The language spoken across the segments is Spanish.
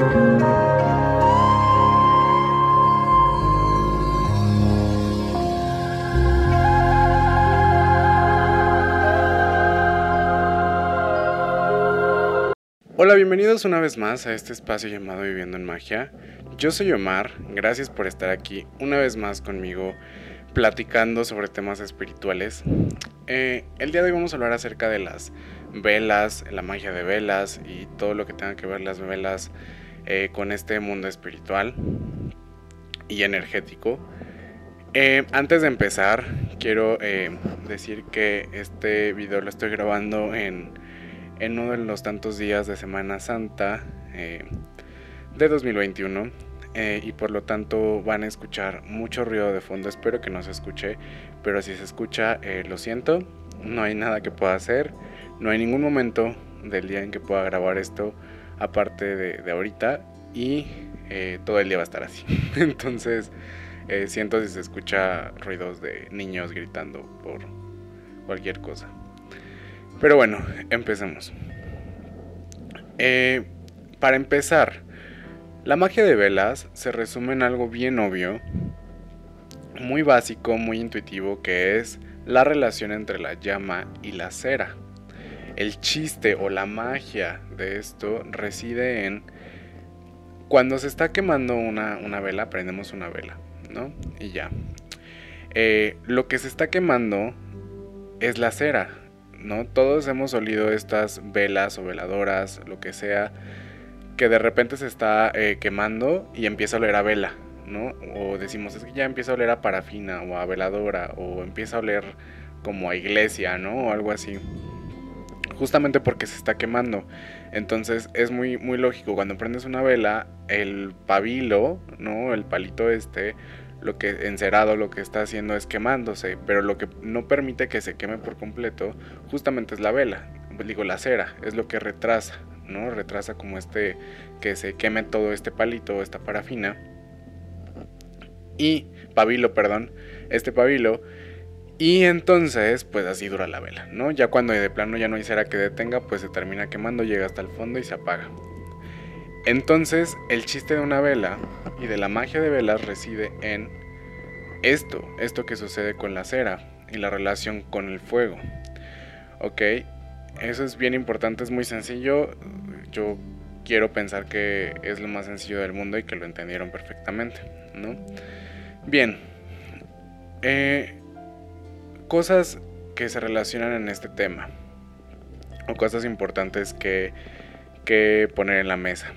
Hola, bienvenidos una vez más a este espacio llamado Viviendo en Magia. Yo soy Omar, gracias por estar aquí una vez más conmigo platicando sobre temas espirituales. Eh, el día de hoy vamos a hablar acerca de las velas, la magia de velas y todo lo que tenga que ver las velas eh, con este mundo espiritual y energético. Eh, antes de empezar, quiero decir que este video lo estoy grabando en en uno de los tantos días de Semana Santa eh, de 2021 eh, y por lo tanto van a escuchar mucho ruido de fondo. Espero que no se escuche, pero si se escucha, eh, lo siento. No hay nada que pueda hacer. No hay ningún momento del día en que pueda grabar esto aparte de, ahorita y todo el día va a estar así. Entonces siento si se escucha ruidos de niños gritando por cualquier cosa. Pero bueno, empecemos. Eh, para empezar, la magia de velas se resume en algo bien obvio, muy básico, muy intuitivo, que es la relación entre la llama y la cera. El chiste o la magia de esto reside en cuando se está quemando una, vela, prendemos una vela, ¿no? Y ya. Eh, lo que se está quemando es la cera, ¿no? Todos hemos olido estas velas o veladoras, lo que sea, que de repente se está eh, quemando y empieza a oler a vela, ¿no? O decimos, es que ya empieza a oler a parafina o a veladora, o empieza a oler como a iglesia, ¿no? O algo así. Justamente porque se está quemando. Entonces es muy, muy lógico, cuando prendes una vela, el pabilo, ¿no? El palito este lo que encerado lo que está haciendo es quemándose, pero lo que no permite que se queme por completo justamente es la vela, digo la cera, es lo que retrasa, ¿no? Retrasa como este que se queme todo este palito, esta parafina. Y pabilo, perdón, este pabilo y entonces, pues así dura la vela, ¿no? Ya cuando de plano ya no hay cera que detenga, pues se termina quemando, llega hasta el fondo y se apaga. Entonces, el chiste de una vela y de la magia de velas reside en esto, esto que sucede con la cera y la relación con el fuego. ¿Ok? Eso es bien importante, es muy sencillo. Yo quiero pensar que es lo más sencillo del mundo y que lo entendieron perfectamente, ¿no? Bien. Eh, cosas que se relacionan en este tema. O cosas importantes que, que poner en la mesa.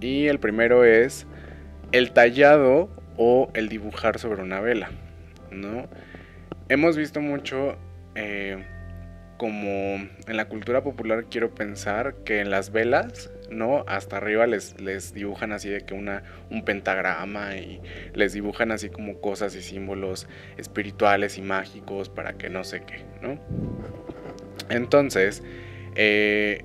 Y el primero es el tallado o el dibujar sobre una vela, ¿no? Hemos visto mucho eh, como en la cultura popular quiero pensar que en las velas, ¿no? Hasta arriba les, les dibujan así de que una, un pentagrama y les dibujan así como cosas y símbolos espirituales y mágicos para que no sé qué, ¿no? Entonces, eh,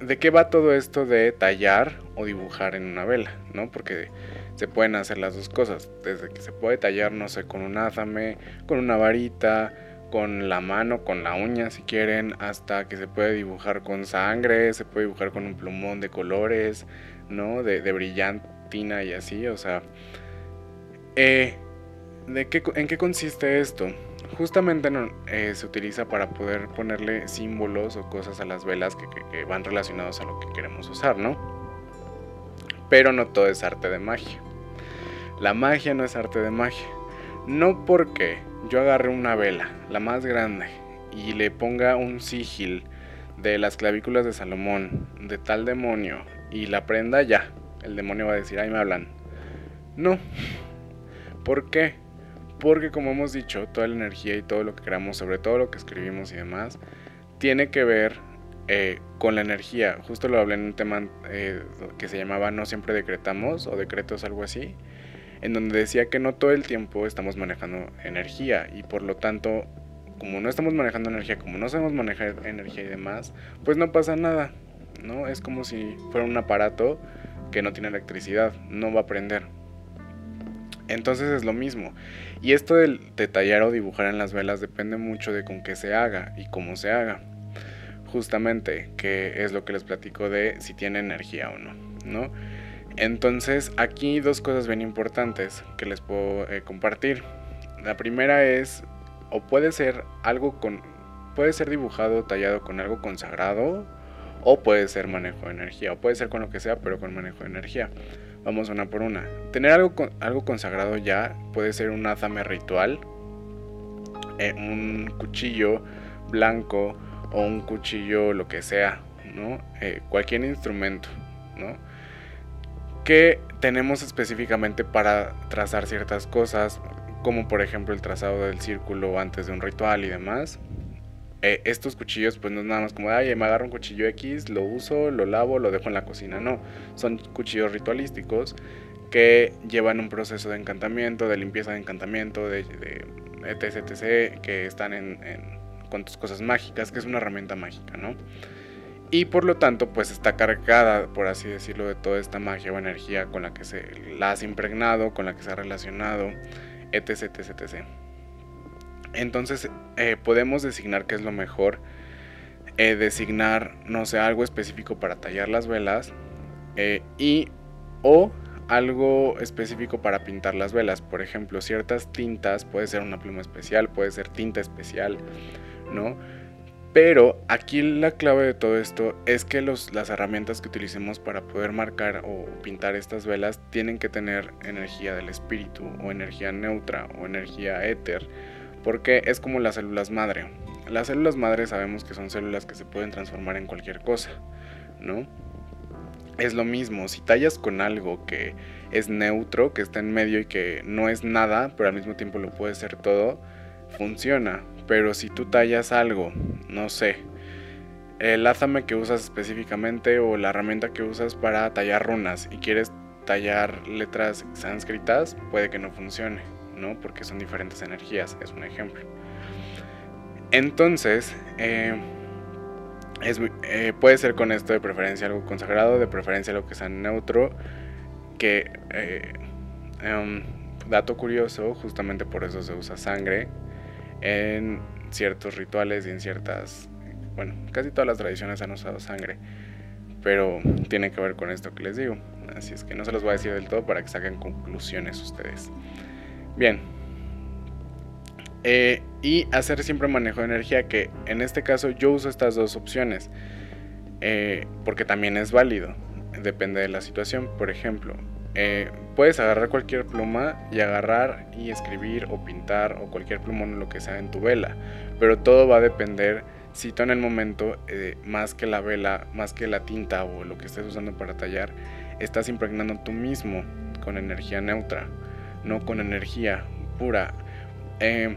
¿de qué va todo esto de tallar o dibujar en una vela? ¿no? Porque se pueden hacer las dos cosas. Desde que se puede tallar, no sé, con un ázame, con una varita, con la mano, con la uña si quieren, hasta que se puede dibujar con sangre, se puede dibujar con un plumón de colores, ¿no? De, brillantina y así, o sea... Eh, ¿de qué, ¿En qué consiste esto? justamente eh, se utiliza para poder ponerle símbolos o cosas a las velas que, van relacionados a lo que queremos usar, ¿no? Pero no todo es arte de magia. La magia no es arte de magia. No porque yo agarre una vela, la más grande, y le ponga un sigil de las clavículas de Salomón, de tal demonio, y la prenda ya, el demonio va a decir, ahí me hablan. No. ¿Por qué? Porque como hemos dicho, toda la energía y todo lo que creamos, sobre todo lo que escribimos y demás, tiene que ver eh, con la energía. Justo lo hablé en un tema eh, que se llamaba No siempre decretamos o decretos, algo así, en donde decía que no todo el tiempo estamos manejando energía y por lo tanto, como no estamos manejando energía, como no sabemos manejar energía y demás, pues no pasa nada, ¿no? Es como si fuera un aparato que no tiene electricidad, no va a prender. Entonces es lo mismo. Y esto de, tallar o dibujar en las velas depende mucho de con qué se haga y cómo se haga. Justamente, que es lo que les platico de si tiene energía o no, ¿no? Entonces, aquí dos cosas bien importantes que les puedo eh, compartir. La primera es, o puede ser algo con, puede ser dibujado, tallado con algo consagrado, o puede ser manejo de energía, o puede ser con lo que sea, pero con manejo de energía. Vamos una por una. Tener algo, algo consagrado ya puede ser un azame ritual, eh, un cuchillo blanco o un cuchillo lo que sea, ¿no? Eh, cualquier instrumento, ¿no? Que tenemos específicamente para trazar ciertas cosas, como por ejemplo el trazado del círculo antes de un ritual y demás. Eh, estos cuchillos pues no es nada más como, ay, me agarro un cuchillo X, lo uso, lo lavo, lo dejo en la cocina, no, son cuchillos ritualísticos que llevan un proceso de encantamiento, de limpieza de encantamiento, de, de etc, etc, que están en, con tus cosas mágicas, que es una herramienta mágica, ¿no? Y por lo tanto, pues está cargada, por así decirlo, de toda esta magia o energía con la que se la has impregnado, con la que se ha relacionado, etc, etc, etc. Entonces eh, podemos designar qué es lo mejor. Eh, designar, no sé, algo específico para tallar las velas. Eh, y o algo específico para pintar las velas. Por ejemplo, ciertas tintas, puede ser una pluma especial, puede ser tinta especial, ¿no? Pero aquí la clave de todo esto es que las herramientas que utilicemos para poder marcar o pintar estas velas tienen que tener energía del espíritu o energía neutra o energía éter porque es como las células madre. Las células madre sabemos que son células que se pueden transformar en cualquier cosa, ¿no? Es lo mismo, si tallas con algo que es neutro, que está en medio y que no es nada, pero al mismo tiempo lo puede ser todo, funciona. Pero si tú tallas algo, no sé, el ázame que usas específicamente o la herramienta que usas para tallar runas y quieres tallar letras sánscritas, puede que no funcione. Porque son diferentes energías, es un ejemplo. Entonces, eh, eh, puede ser con esto de preferencia algo consagrado, de preferencia algo que sea neutro, que, eh, em, dato curioso, justamente por eso se usa sangre en ciertos rituales y en ciertas, bueno, casi todas las tradiciones han usado sangre, pero tiene que ver con esto que les digo. Así es que no se los voy a decir del todo para que saquen conclusiones ustedes. Bien. Eh, y hacer siempre manejo de energía, que en este caso yo uso estas dos opciones, eh, porque también es válido, depende de la situación. Por ejemplo, eh, puedes agarrar cualquier pluma y agarrar y escribir o pintar o cualquier plumón o lo que sea en tu vela, pero todo va a depender si tú en el momento, más que la vela, más que la tinta o lo que estés usando para tallar, estás impregnando tú mismo con energía neutra no con energía pura. Eh,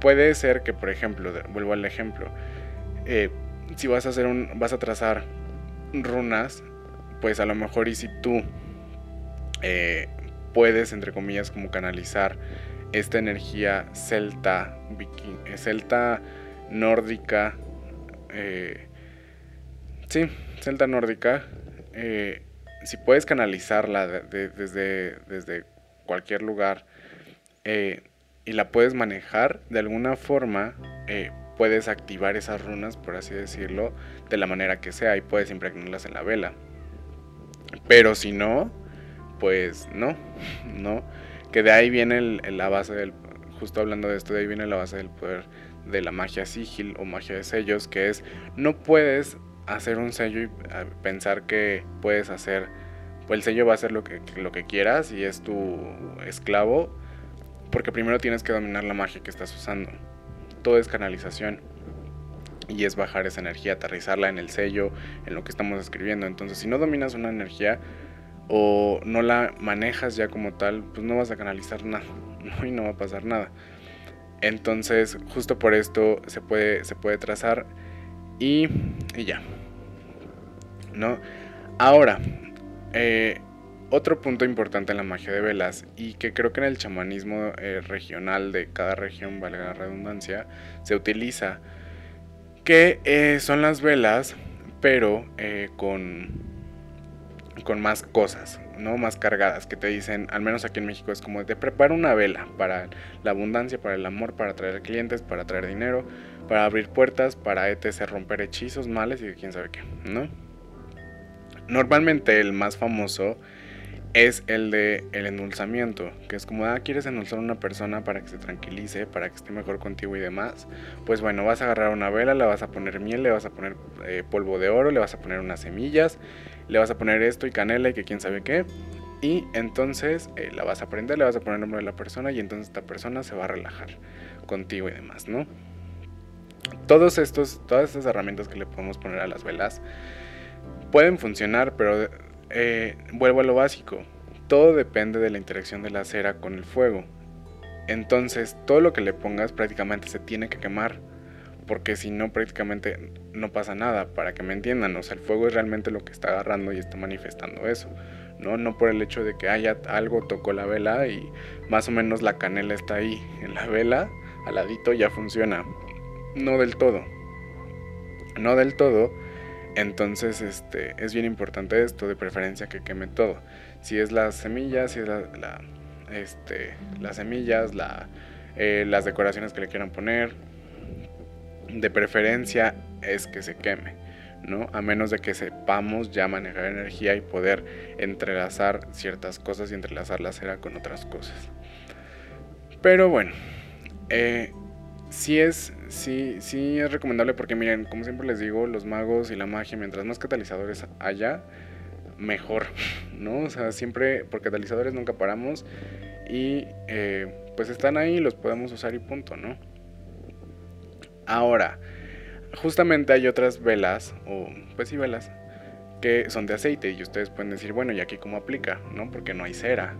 puede ser que, por ejemplo, vuelvo al ejemplo, eh, si vas a hacer un, vas a trazar runas, pues a lo mejor y si tú eh, puedes, entre comillas, como canalizar esta energía celta, viking, celta nórdica, sí, celta nórdica, si puedes canalizarla desde, desde cualquier lugar eh, y la puedes manejar de alguna forma, eh, puedes activar esas runas, por así decirlo, de la manera que sea y puedes impregnarlas en la vela. Pero si no, pues no, no. Que de ahí viene la base del, justo hablando de esto, de ahí viene la base del poder de la magia sigil o magia de sellos, que es no puedes hacer un sello y pensar que puedes hacer el sello va a hacer lo que, lo que quieras y es tu esclavo, porque primero tienes que dominar la magia que estás usando. Todo es canalización y es bajar esa energía, aterrizarla en el sello, en lo que estamos escribiendo. Entonces, si no dominas una energía o no la manejas ya como tal, pues no vas a canalizar nada y no va a pasar nada. Entonces, justo por esto se puede, se puede trazar y, y ya. ¿No? Ahora, eh, otro punto importante en la magia de velas y que creo que en el chamanismo eh, regional de cada región, valga la redundancia, se utiliza, que eh, son las velas, pero con, con más cosas, ¿no? Más cargadas, que te dicen, al menos aquí en México es como, te prepara una vela para la abundancia, para el amor, para atraer clientes, para traer dinero, para abrir puertas, para etc., romper hechizos, males y quién sabe qué, ¿no? Normalmente el más famoso es el de el endulzamiento, que es como, ah, quieres endulzar a una persona para que se tranquilice, para que esté mejor contigo y demás. Pues bueno, vas a agarrar una vela, le vas a poner miel, le vas a poner eh, polvo de oro, le vas a poner unas semillas, le vas a poner esto y canela y que quién sabe qué. Y entonces eh, la vas a prender, le vas a poner el nombre de la persona y entonces esta persona se va a relajar contigo y demás, ¿no? Todos estos, todas estas herramientas que le podemos poner a las velas pueden funcionar, pero eh, vuelvo a lo básico. Todo depende de la interacción de la cera con el fuego. Entonces, todo lo que le pongas prácticamente se tiene que quemar. Porque si no, prácticamente no pasa nada. Para que me entiendan, o el fuego es realmente lo que está agarrando y está manifestando eso. No, no por el hecho de que haya algo tocó la vela y más o menos la canela está ahí en la vela, al ladito ya funciona. No del todo. No del todo entonces, este, es bien importante esto, de preferencia que queme todo. Si es las semillas, si es la, este, las semillas, la, eh, las decoraciones que le quieran poner, de preferencia es que se queme, ¿no? A menos de que sepamos ya manejar energía y poder entrelazar ciertas cosas y entrelazar la cera con otras cosas. Pero bueno, eh, sí es, sí, sí es recomendable porque miren, como siempre les digo, los magos y la magia, mientras más catalizadores haya, mejor, ¿no? O sea, siempre por catalizadores nunca paramos y eh, pues están ahí, los podemos usar y punto, ¿no? Ahora, justamente hay otras velas, o pues sí velas, que son de aceite y ustedes pueden decir, bueno, ¿y aquí cómo aplica? ¿No? Porque no hay cera.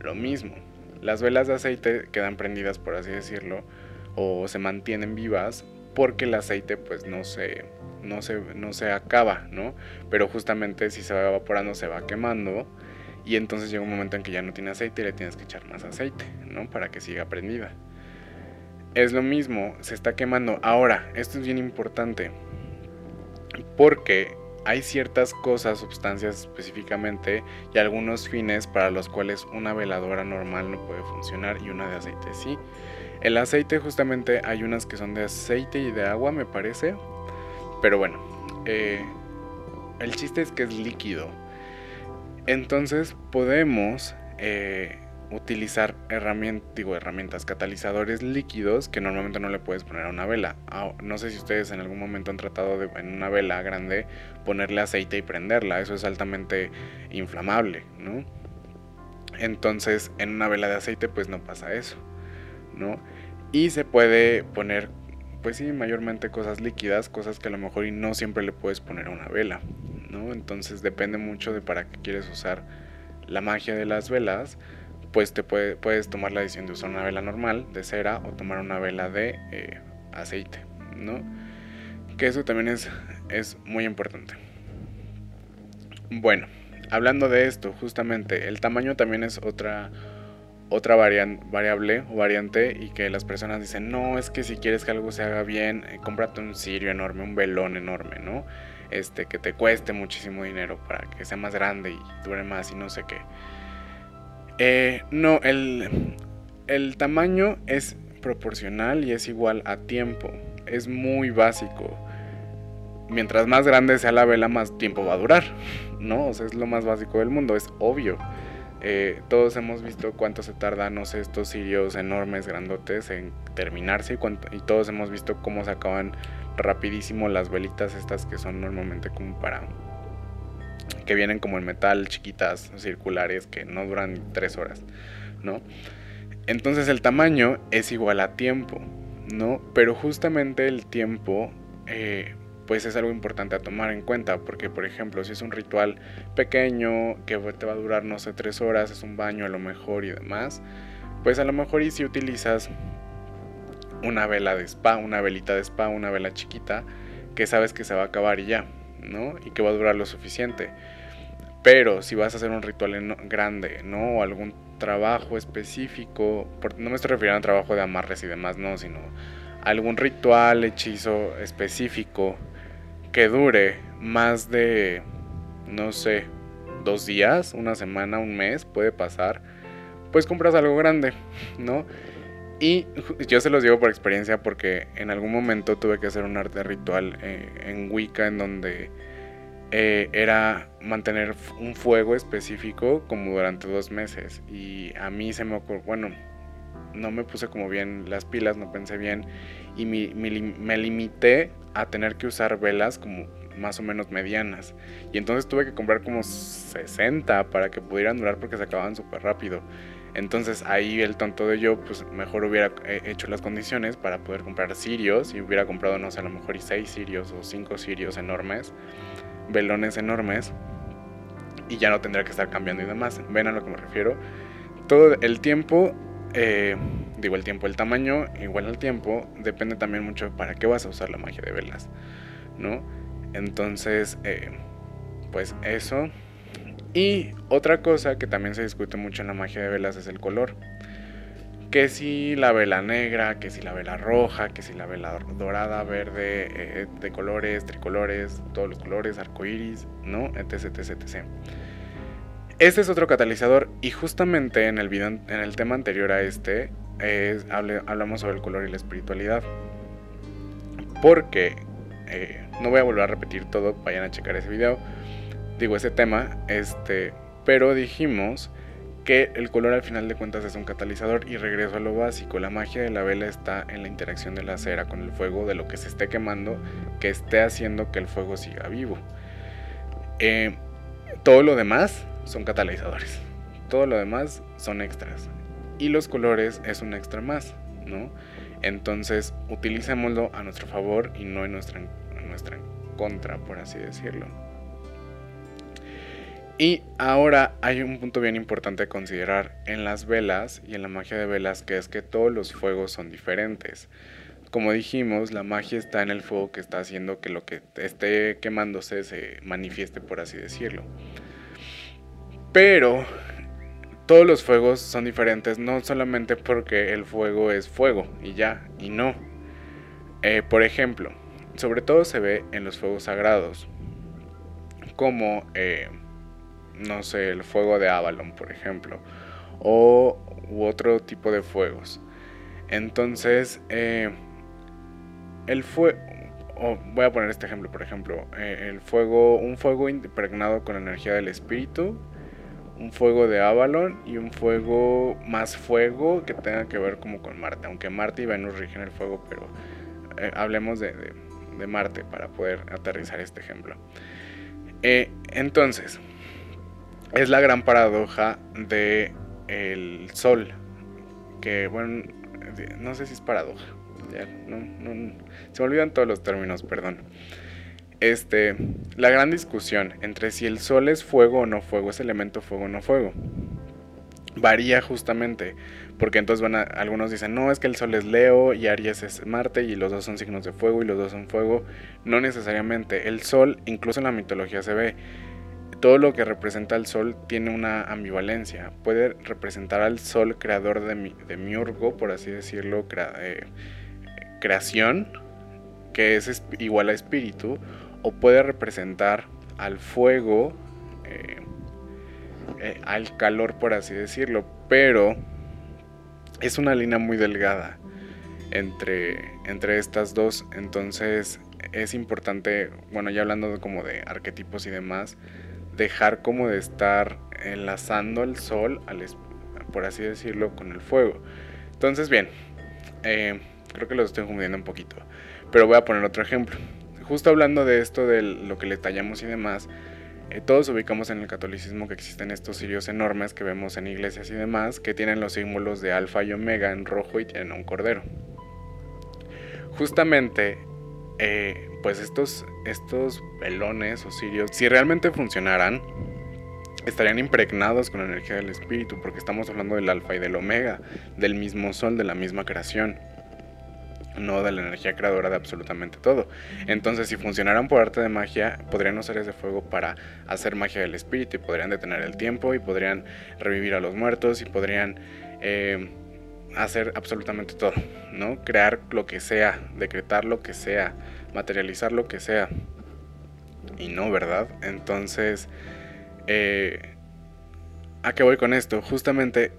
Lo mismo, las velas de aceite quedan prendidas, por así decirlo, o se mantienen vivas porque el aceite pues no se, no se, no se acaba, ¿no? Pero justamente si se va evaporando se va quemando y entonces llega un momento en que ya no tiene aceite y le tienes que echar más aceite, ¿no? Para que siga prendida. Es lo mismo, se está quemando. Ahora, esto es bien importante porque hay ciertas cosas, sustancias específicamente y algunos fines para los cuales una veladora normal no puede funcionar y una de aceite sí. El aceite justamente hay unas que son de aceite y de agua, me parece. Pero bueno, eh, el chiste es que es líquido. Entonces podemos eh, utilizar herramientas, digo, herramientas, catalizadores líquidos que normalmente no le puedes poner a una vela. Ah, no sé si ustedes en algún momento han tratado de en una vela grande ponerle aceite y prenderla. Eso es altamente inflamable, ¿no? Entonces en una vela de aceite pues no pasa eso. Y se puede poner, pues sí, mayormente cosas líquidas, cosas que a lo mejor y no siempre le puedes poner a una vela, ¿no? Entonces depende mucho de para qué quieres usar la magia de las velas, pues te puede, puedes tomar la decisión de usar una vela normal de cera o tomar una vela de eh, aceite, ¿no? Que eso también es, es muy importante. Bueno, hablando de esto, justamente, el tamaño también es otra otra variable o variante y que las personas dicen, no, es que si quieres que algo se haga bien, eh, cómprate un cirio enorme, un velón enorme, ¿no? Este, que te cueste muchísimo dinero para que sea más grande y dure más y no sé qué. Eh, no, el, el tamaño es proporcional y es igual a tiempo. Es muy básico. Mientras más grande sea la vela, más tiempo va a durar, ¿no? O sea, es lo más básico del mundo, es obvio. Eh, todos hemos visto cuánto se tardan, no sé, estos cirios enormes, grandotes en terminarse y, y, todos hemos visto cómo se acaban rapidísimo las velitas estas que son normalmente como para... que vienen como en metal, chiquitas, circulares, que no duran tres horas, ¿no? Entonces el tamaño es igual a tiempo, ¿no? Pero justamente el tiempo... Eh, pues es algo importante a tomar en cuenta, porque por ejemplo, si es un ritual pequeño que te va a durar, no sé, tres horas, es un baño a lo mejor y demás, pues a lo mejor y si utilizas una vela de spa, una velita de spa, una vela chiquita, que sabes que se va a acabar y ya, ¿no? Y que va a durar lo suficiente. Pero si vas a hacer un ritual grande, ¿no? O algún trabajo específico, no me estoy refiriendo a trabajo de amarres y demás, no, sino algún ritual, hechizo específico que dure más de, no sé, dos días, una semana, un mes, puede pasar, pues compras algo grande, ¿no? Y yo se los digo por experiencia porque en algún momento tuve que hacer un arte ritual eh, en Wicca en donde eh, era mantener un fuego específico como durante dos meses. Y a mí se me ocurrió, bueno, no me puse como bien las pilas, no pensé bien y me, limité a tener que usar velas como más o menos medianas. Y entonces tuve que comprar como 60 para que pudieran durar porque se acababan súper rápido. Entonces ahí el tonto de yo, pues mejor hubiera eh, hecho las condiciones para poder comprar cirios y hubiera comprado, no sé, a lo mejor y 6 cirios o 5 cirios enormes velones enormes y ya no tendría que estar cambiando y demás. ¿Ven a lo que me refiero? Todo el tiempo, eh, digo el tiempo, el tamaño igual al tiempo, depende también mucho para qué vas a usar la magia de velas, ¿no? Entonces, eh, pues eso. Y otra cosa que también se discute mucho en la magia de velas es el color que si la vela negra, que si la vela roja, que si la vela dorada, verde, eh, de colores, tricolores, todos los colores, arcoiris, ¿no? etc, etc, etc. Este es otro catalizador y justamente en el, video, en el tema anterior a este hablamos sobre el color y la espiritualidad. Porque, eh, no voy a volver a repetir todo, vayan a checar ese video, digo ese tema, este, pero dijimos que el color al final de cuentas es un catalizador y regreso a lo básico, la magia de la vela está en la interacción de la cera con el fuego, de lo que se esté quemando, que esté haciendo que el fuego siga vivo. Eh, todo lo demás son catalizadores, todo lo demás son extras y los colores es un extra más, ¿no? Entonces utilicémoslo a nuestro favor y no en nuestra, en nuestra contra, por así decirlo. Y ahora hay un punto bien importante a considerar en las velas y en la magia de velas, que es que todos los fuegos son diferentes. Como dijimos, la magia está en el fuego que está haciendo que lo que esté quemándose se manifieste, por así decirlo. Pero todos los fuegos son diferentes, no solamente porque el fuego es fuego y ya, y no. Eh, por ejemplo, sobre todo se ve en los fuegos sagrados, como... Eh, no sé, el fuego de Avalon, por ejemplo, o u otro tipo de fuegos. Entonces, eh, el fuego, voy a poner este ejemplo, por ejemplo, eh, el fuego, un fuego impregnado con energía del espíritu, un fuego de Avalon y un fuego más fuego que tenga que ver como con Marte, aunque Marte y Venus rigen el fuego, pero eh, hablemos de, Marte para poder aterrizar este ejemplo. entonces, es la gran paradoja de el sol. Que bueno, no sé si es paradoja. se me olvidan todos los términos, perdón. Este, la gran discusión entre si el sol es fuego o no fuego, es elemento fuego o no fuego. Varía justamente, porque entonces van a, algunos dicen, no, es que el sol es Leo y Aries es Marte y los dos son signos de fuego y los dos son fuego. No necesariamente. El sol, incluso en la mitología se ve, todo lo que representa al sol tiene una ambivalencia. Puede representar al sol creador de, de miurgo, por así decirlo, eh, creación, que es igual a espíritu, o puede representar al fuego, eh, eh, al calor, por así decirlo, pero es una línea muy delgada entre, entre estas dos, entonces es importante, bueno, ya hablando como de arquetipos y demás, dejar como de estar enlazando el sol, por así decirlo, con el fuego. Entonces, bien, eh, creo que lo estoy confundiendo un poquito, pero voy a poner otro ejemplo. Justo hablando de esto, de lo que le tallamos y demás, eh, todos ubicamos en el catolicismo que existen estos cirios enormes que vemos en iglesias y demás, que tienen los símbolos de alfa y omega en rojo y tienen un cordero. Justamente eh, pues estos, estos velones o sirios, si realmente funcionaran, estarían impregnados con la energía del espíritu, porque estamos hablando del alfa y del omega, del mismo sol, de la misma creación, no de la energía creadora de absolutamente todo. Entonces, si funcionaran por arte de magia, podrían usar ese fuego para hacer magia del espíritu y podrían detener el tiempo y podrían revivir a los muertos y podrían... Eh, hacer absolutamente todo, ¿no? Crear lo que sea, decretar lo que sea, materializar lo que sea. Y no, ¿verdad? Entonces, eh, ¿a qué voy con esto? Justamente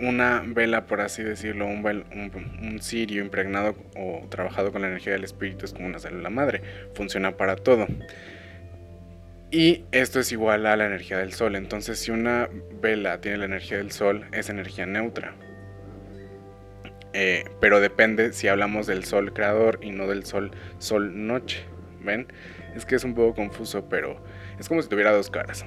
una vela, por así decirlo, un, un, cirio impregnado o trabajado con la energía del espíritu es como una célula madre, funciona para todo. Y esto es igual a la energía del sol. Entonces, si una vela tiene la energía del sol, es energía neutra. Eh, pero depende si hablamos del sol creador y no del sol sol noche. ¿Ven? Es que es un poco confuso, pero es como si tuviera dos caras.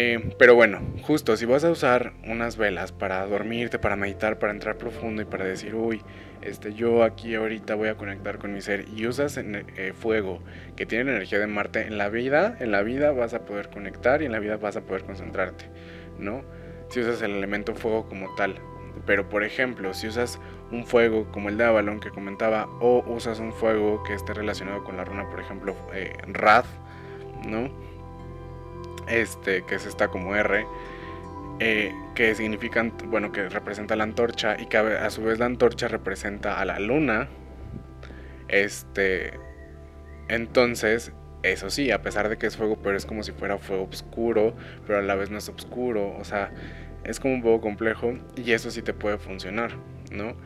Eh, pero bueno, justo si vas a usar unas velas para dormirte, para meditar, para entrar profundo y para decir, uy, este, yo aquí ahorita voy a conectar con mi ser y usas eh, fuego que tiene energía de Marte, en la vida, en la vida vas a poder conectar y en la vida vas a poder concentrarte, ¿no? Si usas el elemento fuego como tal. Pero por ejemplo, si usas un fuego como el de Avalon que comentaba, o usas un fuego que esté relacionado con la runa, por ejemplo, eh, Rad, ¿no? Este, que es esta como R, eh, que significan, bueno, que representa la antorcha y que a su vez la antorcha representa a la luna. Este, entonces, eso sí, a pesar de que es fuego, pero es como si fuera fuego oscuro, pero a la vez no es oscuro, o sea, es como un poco complejo y eso sí te puede funcionar, ¿no?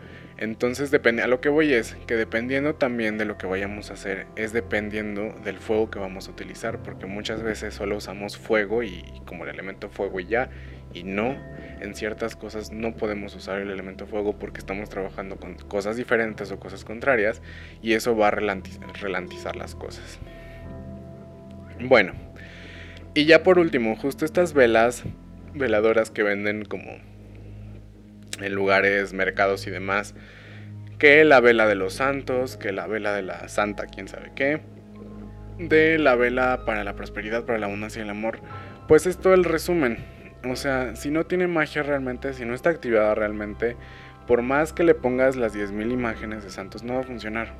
Entonces depende, a lo que voy es que dependiendo también de lo que vayamos a hacer, es dependiendo del fuego que vamos a utilizar, porque muchas veces solo usamos fuego y, como el elemento fuego y ya, y no, en ciertas cosas no podemos usar el elemento fuego porque estamos trabajando con cosas diferentes o cosas contrarias y eso va a relantizar las cosas. Bueno, y ya por último, justo estas velas, veladoras que venden como en lugares, mercados y demás, que la vela de los santos, que la vela de la santa, quién sabe qué, de la vela para la prosperidad, para la abundancia y el amor, pues es todo el resumen. O sea, si no tiene magia realmente, si no está activada realmente, por más que le pongas las 10.000 imágenes de santos, no va a funcionar.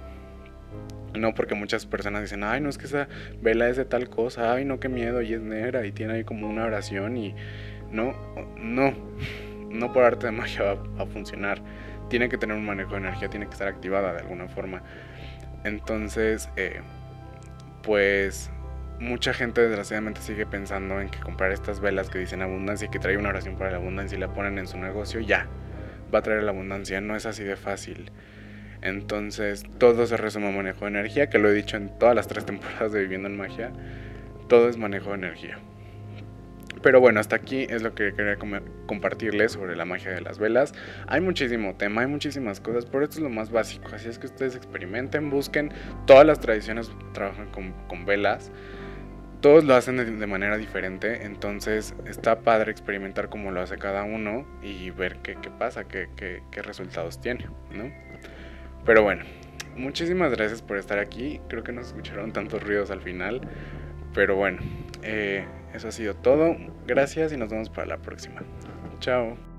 No, porque muchas personas dicen, ay, no es que esa vela es de tal cosa, ay, no, qué miedo, y es negra, y tiene ahí como una oración, y no, no no por arte de magia va a funcionar. Tiene que tener un manejo de energía, tiene que estar activada de alguna forma. Entonces, eh, pues mucha gente desgraciadamente sigue pensando en que comprar estas velas que dicen abundancia y que trae una oración para la abundancia y la ponen en su negocio, ya, va a traer la abundancia. No es así de fácil. Entonces, todo se resume a manejo de energía, que lo he dicho en todas las tres temporadas de Viviendo en Magia. Todo es manejo de energía. Pero bueno, hasta aquí es lo que quería compartirles sobre la magia de las velas. Hay muchísimo tema, hay muchísimas cosas, pero esto es lo más básico. Así es que ustedes experimenten, busquen. Todas las tradiciones trabajan con, velas. Todos lo hacen de, manera diferente, entonces está padre experimentar cómo lo hace cada uno y ver qué, pasa, qué, qué resultados tiene, ¿no? Pero bueno, muchísimas gracias por estar aquí. Creo que no escucharon tantos ruidos al final, pero bueno, eh, eso ha sido todo. Gracias y nos vemos para la próxima. Chao.